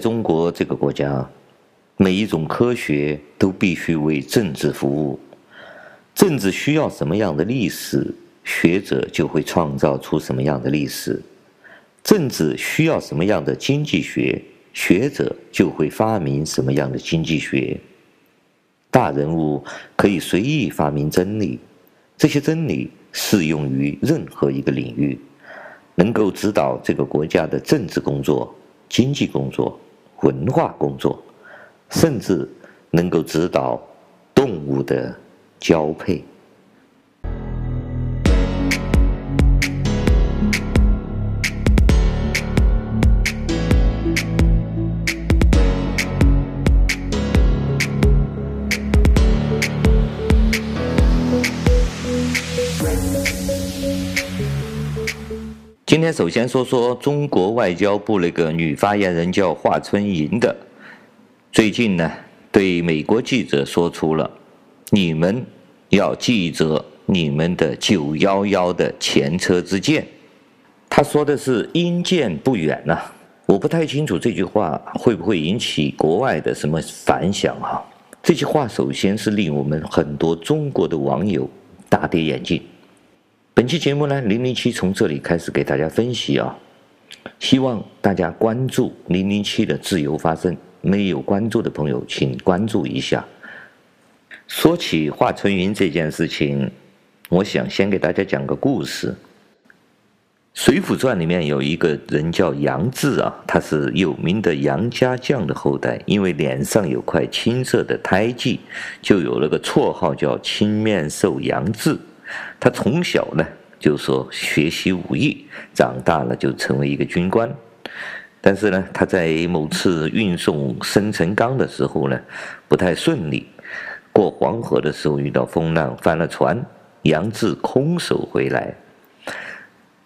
中国这个国家，每一种科学都必须为政治服务。政治需要什么样的历史，学者就会创造出什么样的历史；政治需要什么样的经济学，学者就会发明什么样的经济学。大人物可以随意发明真理，这些真理适用于任何一个领域，能够指导这个国家的政治工作、经济工作、文化工作，甚至能够指导动物的。交配。今天首先说说中国外交部那个女发言人叫华春莹的，最近呢，对美国记者说出了。你们要记着你们的九幺幺的前车之鉴。他说的是“因见不远”呐，我不太清楚这句话会不会引起国外的什么反响哈。这句话首先是令我们很多中国的网友大跌眼镜。本期节目呢，零零七从这里开始给大家分析啊，希望大家关注零零七的自由发声，没有关注的朋友请关注一下。说起华春莹这件事情，我想先给大家讲个故事。《水浒传》里面有一个人叫杨志啊，他是有名的杨家将的后代，因为脸上有块青色的胎记，就有了个绰号叫“青面兽杨志”。他从小呢就说学习武艺，长大了就成为一个军官。但是呢，他在某次运送生辰纲的时候呢，不太顺利。过黄河的时候遇到风浪，翻了船，杨志空手回来。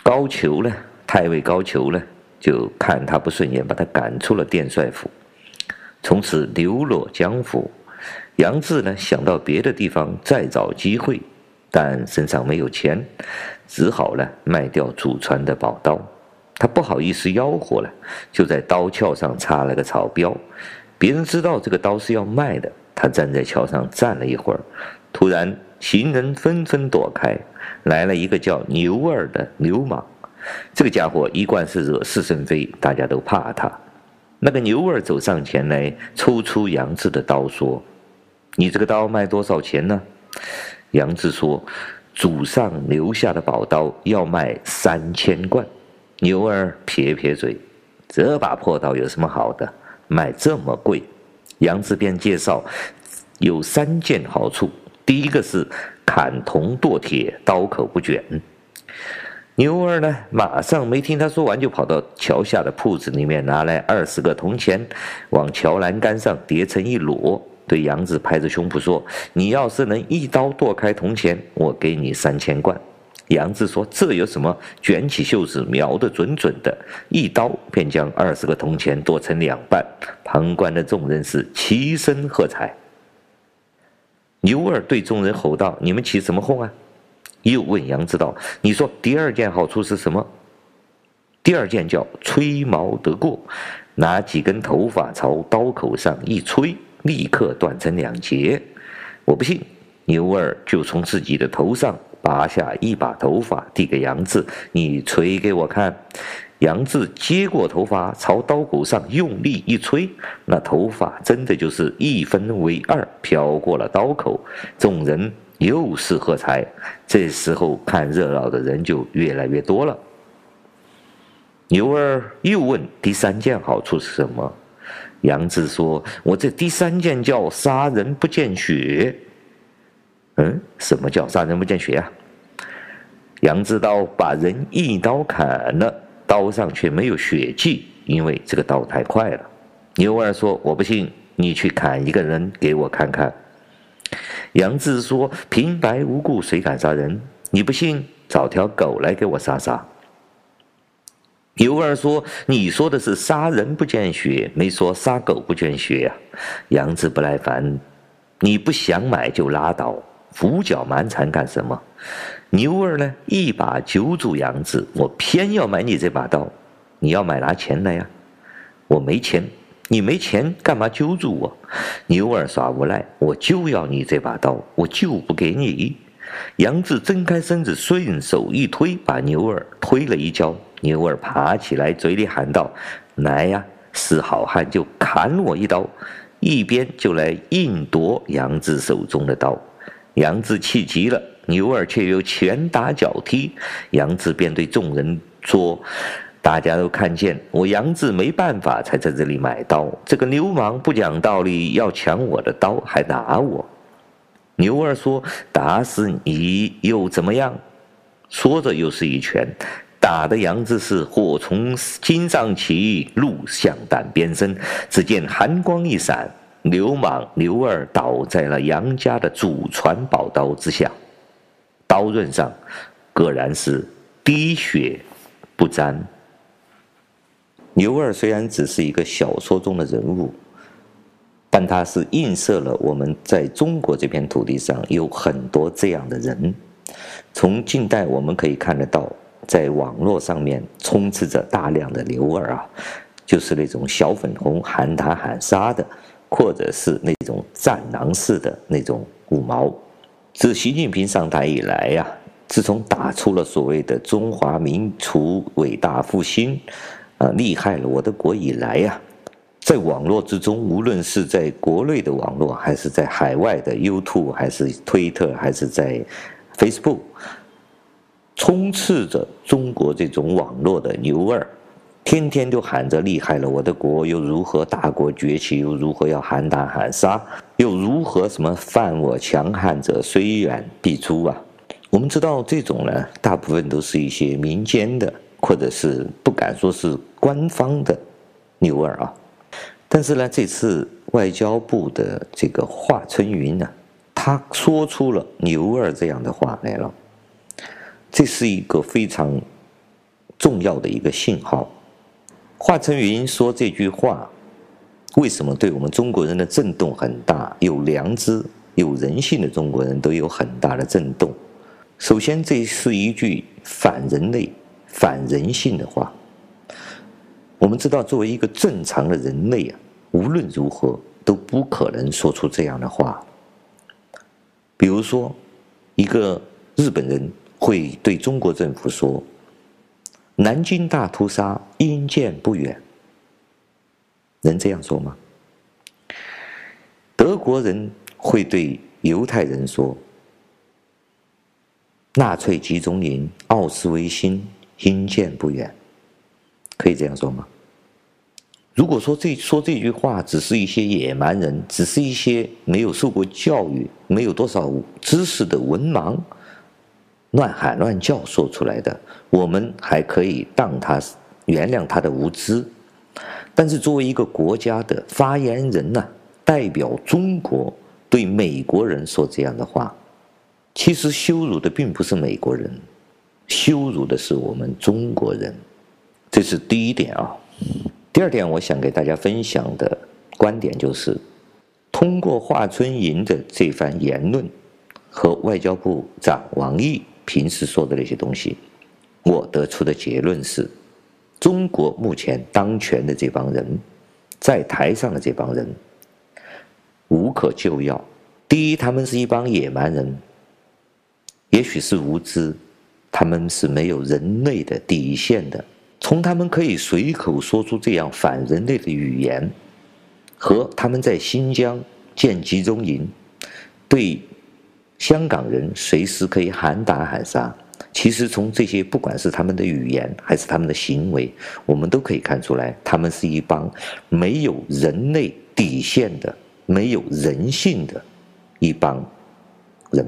高俅呢，太尉高俅呢，就看他不顺眼，把他赶出了殿帅府，从此流落江湖。杨志呢，想到别的地方再找机会，但身上没有钱，只好呢卖掉祖传的宝刀。他不好意思吆喝了，就在刀鞘上插了个草标，别人知道这个刀是要卖的。他站在桥上站了一会儿，突然行人纷纷躲开，来了一个叫牛二的流氓。这个家伙一贯是惹是生非，大家都怕他。那个牛二走上前来，抽出杨志的刀，说：“你这个刀卖多少钱呢？”杨志说：“祖上留下的宝刀要卖三千贯。”牛儿撇撇嘴：“这把破刀有什么好的，卖这么贵？”杨志便介绍，有三件好处。第一个是砍铜剁铁，刀口不卷。牛儿呢，马上没听他说完，就跑到桥下的铺子里面拿来二十个铜钱，往桥栏杆上叠成一摞，对杨志拍着胸脯说：“你要是能一刀剁开铜钱，我给你三千贯。”杨志说：“这有什么？卷起袖子，瞄得准准的，一刀便将二十个铜钱剁成两半。旁观的众人是齐声喝彩。牛二对众人吼道：“你们起什么哄啊？”又问杨志道：“你说第二件好处是什么？”第二件叫吹毛得过，拿几根头发朝刀口上一吹，立刻断成两截。我不信，牛二就从自己的头上。拔下一把头发，递给杨志：“你吹给我看。”杨志接过头发，朝刀口上用力一吹，那头发真的就是一分为二，飘过了刀口。众人又是喝彩。这时候看热闹的人就越来越多了。牛二又问：“第三件好处是什么？”杨志说：“我这第三件叫杀人不见血。”嗯，什么叫杀人不见血啊？杨志刀把人一刀砍了，刀上却没有血迹，因为这个刀太快了。牛二说：“我不信，你去砍一个人给我看看。”杨志说：“平白无故谁敢杀人？你不信，找条狗来给我杀杀。”牛二说：“你说的是杀人不见血，没说杀狗不见血呀。”杨志不耐烦：“你不想买就拉倒。”胡搅蛮缠干什么？牛二呢？一把揪住杨志，我偏要买你这把刀，你要买拿钱来呀！我没钱，你没钱干嘛揪住我？牛二耍无赖，我就要你这把刀，我就不给你。杨志睁开身子，顺手一推，把牛二推了一跤。牛二爬起来，嘴里喊道：“来呀，是好汉就砍我一刀！”一边就来硬夺杨志手中的刀。杨志气急了，牛二却又拳打脚踢，杨志便对众人说：“大家都看见我杨志没办法，才在这里买刀。这个流氓不讲道理，要抢我的刀，还打我。”牛二说：“打死你又怎么样？”说着又是一拳，打得杨志是火从心上起，怒向胆边生。只见寒光一闪，流氓牛二倒在了杨家的祖传宝刀之下，刀刃上果然是滴血不沾。牛二虽然只是一个小说中的人物。但他是映射了我们在中国这片土地上有很多这样的人。从近代我们可以看得到，在网络上面充斥着大量的牛二啊，就是那种小粉红喊打喊杀的，或者是那种战狼式的那种五毛。自习近平上台以来呀，自从打出了所谓的中华民族伟大复兴，啊，厉害了我的国以来呀。在网络之中，无论是在国内的网络，还是在海外的 YouTube，还是推特，还是在 Facebook，充斥着中国这种网络的牛二，天天都喊着厉害了我的国，又如何大国崛起，又如何要喊打喊杀，又如何什么犯我强汉者虽远必诛啊！我们知道这种呢，大部分都是一些民间的，或者是不敢说是官方的牛二啊。但是呢，这次外交部的这个华春云呢，他说出了“牛二”这样的话来了，这是一个非常重要的一个信号。华晨宇说这句话，为什么对我们中国人的震动很大？有良知、有人性的中国人都有很大的震动。首先，这是一句反人类、反人性的话。我们知道，作为一个正常的人类啊。无论如何都不可能说出这样的话。比如说，一个日本人会对中国政府说：“南京大屠杀应见不远。”能这样说吗？德国人会对犹太人说：“纳粹集中营奥斯维辛应见不远。”可以这样说吗？如果说这说这句话只是一些野蛮人，只是一些没有受过教育、没有多少知识的文盲乱喊乱叫说出来的，我们还可以当他原谅他的无知。但是作为一个国家的发言人呢，代表中国对美国人说这样的话，其实羞辱的并不是美国人，羞辱的是我们中国人。这是第一点啊。第二点，我想给大家分享的观点就是，通过华春莹的这番言论和外交部长王毅平时说的那些东西，我得出的结论是，中国目前当权的这帮人，在台上的这帮人，无可救药。第一，他们是一帮野蛮人，也许是无知，他们是没有人类的底线的。从他们可以随口说出这样反人类的语言，和他们在新疆建集中营，对香港人随时可以喊打喊杀，其实从这些不管是他们的语言还是他们的行为，我们都可以看出来，他们是一帮没有人类底线的、没有人性的一帮人。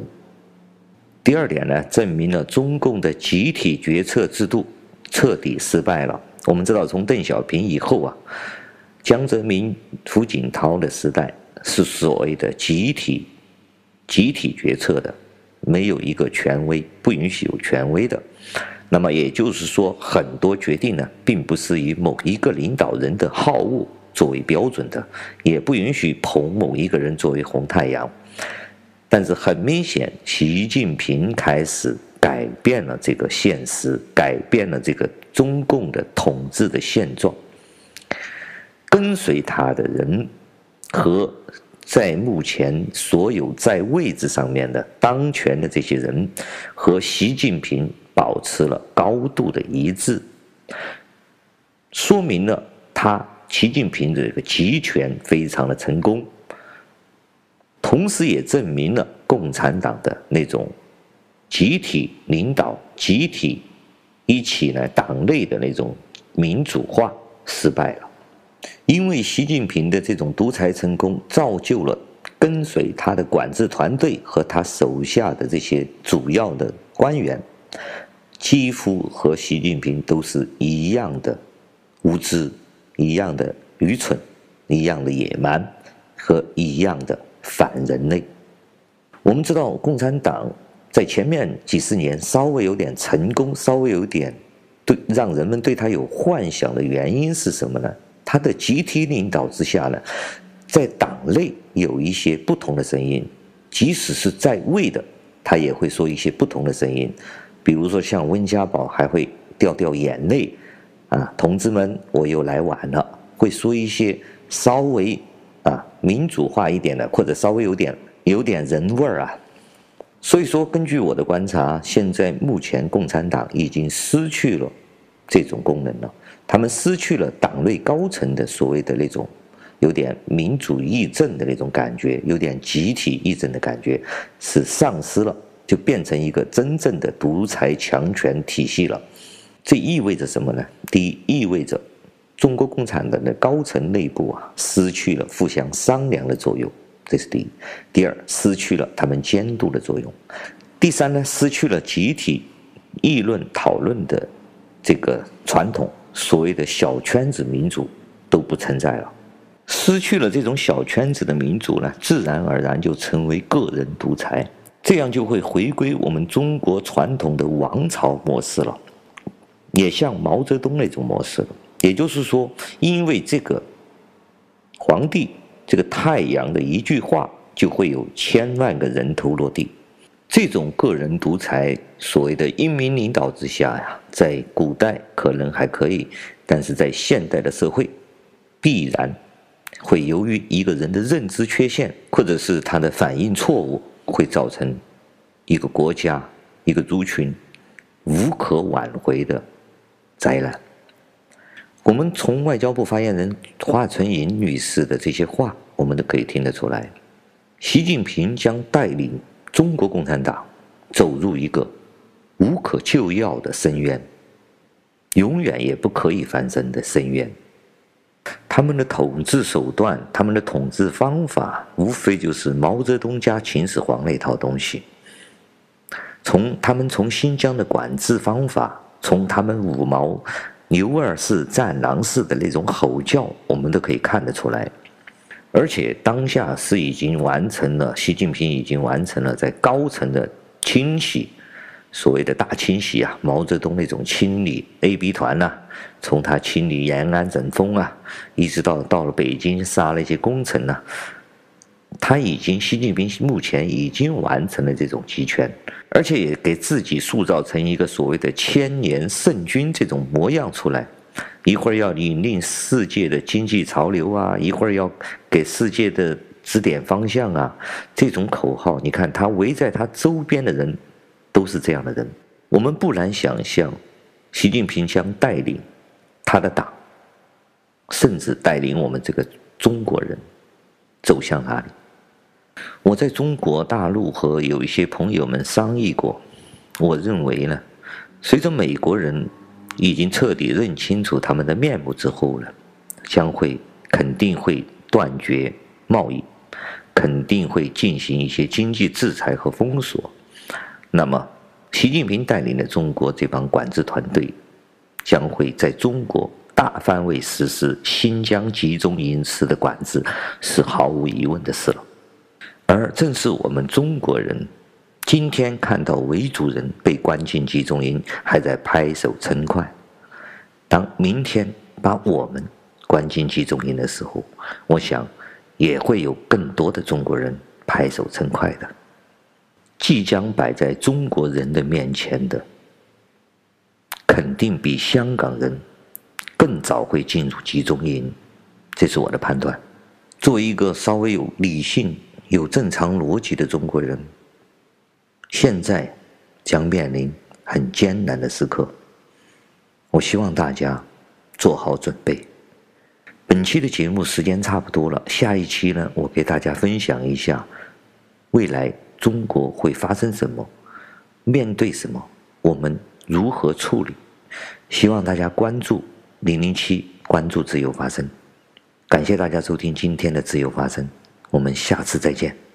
第二点呢，证明了中共的集体决策制度。彻底失败了。我们知道，从邓小平以后啊，江泽民、胡锦涛的时代是所谓的集体、集体决策的，没有一个权威，不允许有权威的。那么也就是说，很多决定呢，并不是以某一个领导人的好恶作为标准的，也不允许捧某一个人作为红太阳。但是很明显，习近平开始。改变了这个现实，改变了这个中共的统治的现状。跟随他的人和在目前所有在位置上面的当权的这些人和习近平保持了高度的一致，说明了他习近平这个集权非常的成功，同时也证明了共产党的那种集体领导、集体一起来党内的那种民主化失败了。因为习近平的这种独裁成功，造就了跟随他的管制团队和他手下的这些主要的官员，几乎和习近平都是一样的无知、一样的愚蠢、一样的野蛮和一样的反人类。我们知道，共产党在前面几十年稍微有点成功，稍微有点对让人们对他有幻想的原因是什么呢？他的集体领导之下呢，在党内有一些不同的声音，即使是在位的，他也会说一些不同的声音。比如说像温家宝还会掉掉眼泪，啊，同志们，我又来晚了，会说一些稍微啊民主化一点的，或者稍微有点有点人味儿啊。所以说，根据我的观察，现在目前共产党已经失去了这种功能了。他们失去了党内高层的所谓的那种有点民主议政的那种感觉，有点集体议政的感觉，是丧失了，就变成一个真正的独裁强权体系了。这意味着什么呢？第一，意味着中国共产党的高层内部啊，失去了互相商量的作用，这是第一。第二，失去了他们监督的作用。第三呢，失去了集体议论讨论的这个传统。所谓的小圈子民主都不存在了，失去了这种小圈子的民主呢，自然而然就成为个人独裁，这样就会回归我们中国传统的王朝模式了，也像毛泽东那种模式了。也就是说，因为这个皇帝这个太阳的一句话，就会有千万个人头落地。这种个人独裁，所谓的英明领导之下呀，在古代可能还可以，但是在现代的社会，必然会由于一个人的认知缺陷，或者是他的反应错误，会造成一个国家、一个族群无可挽回的灾难。我们从外交部发言人华春莹女士的这些话，我们都可以听得出来，习近平将带领。中国共产党走入一个无可救药的深渊，永远也不可以翻身的深渊。他们的统治手段，他们的统治方法，无非就是毛泽东加秦始皇那套东西。从他们从新疆的管制方法，从他们五毛牛二式战狼式的那种吼叫，我们都可以看得出来。而且当下是已经完成了，习近平已经完成了在高层的清洗，所谓的大清洗啊，毛泽东那种清理 A、B 团呐，从他清理延安整风啊，一直到到了北京杀了一些功臣呐，他已经习近平目前已经完成了这种集权，而且也给自己塑造成一个所谓的千年圣君这种模样出来。一会儿要引领世界的经济潮流啊，一会儿要给世界的指点方向啊，这种口号，你看他围在他周边的人都是这样的人。我们不难想象，习近平将带领他的党，甚至带领我们这个中国人走向哪里？我在中国大陆和有一些朋友们商议过，我认为呢，随着美国人。已经彻底认清楚他们的面目之后呢，将会肯定会断绝贸易，肯定会进行一些经济制裁和封锁。那么，习近平带领的中国这帮管制团队，将会在中国大范围实施新疆集中营式的管制，是毫无疑问的事了。而正是我们中国人。今天看到维族人被关进集中营，还在拍手称快。当明天把我们关进集中营的时候，我想也会有更多的中国人拍手称快的。即将摆在中国人的面前的，肯定比香港人更早会进入集中营，这是我的判断。作为一个稍微有理性、有正常逻辑的中国人，现在将面临很艰难的时刻。我希望大家做好准备。本期的节目时间差不多了，下一期呢，我给大家分享一下未来中国会发生什么，面对什么，我们如何处理。希望大家关注零零七，关注自由发声。感谢大家收听今天的自由发声，我们下次再见。